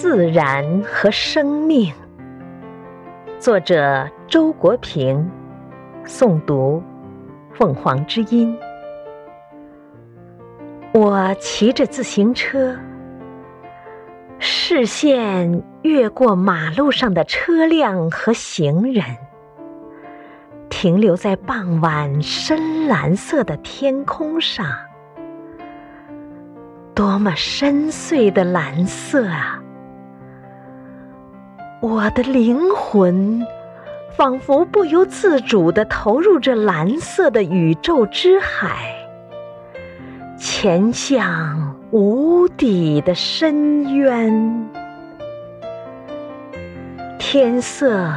自然和生命。作者周国平，诵读凤凰之音。我骑着自行车，视线越过马路上的车辆和行人，停留在傍晚深蓝色的天空上。多么深邃的蓝色啊！我的灵魂仿佛不由自主地投入这蓝色的宇宙之海，潜向无底的深渊。天色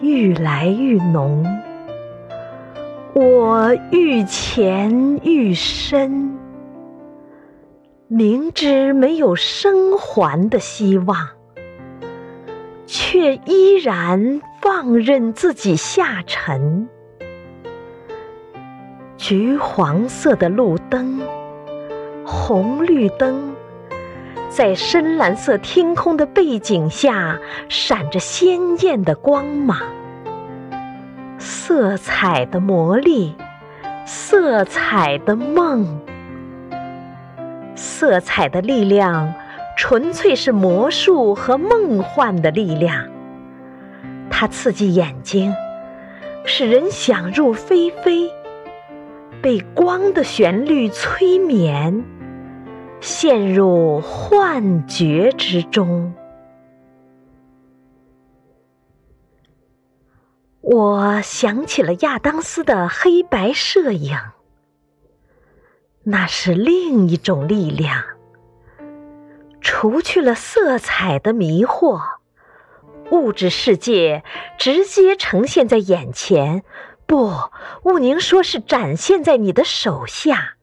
愈来愈浓，我愈潜愈深。明知没有生还的希望，却依然放任自己下沉。橘黄色的路灯，红绿灯，在深蓝色天空的背景下闪着鲜艳的光芒。色彩的魔力，色彩的梦。色彩的力量，纯粹是魔术和梦幻的力量。它刺激眼睛，使人想入非非，被光的旋律催眠，陷入幻觉之中。我想起了亚当斯的黑白摄影。那是另一种力量，除去了色彩的迷惑，物质世界直接呈现在眼前，不，毋宁说是展现在你的手下。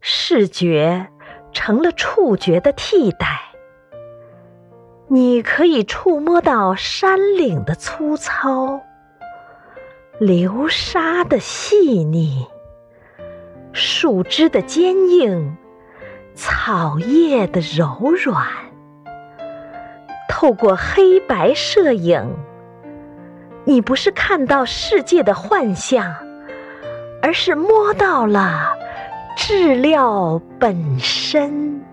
视觉成了触觉的替代，你可以触摸到山岭的粗糙，流沙的细腻。树枝的坚硬，草叶的柔软。透过黑白摄影，你不是看到世界的幻象，而是摸到了质料本身。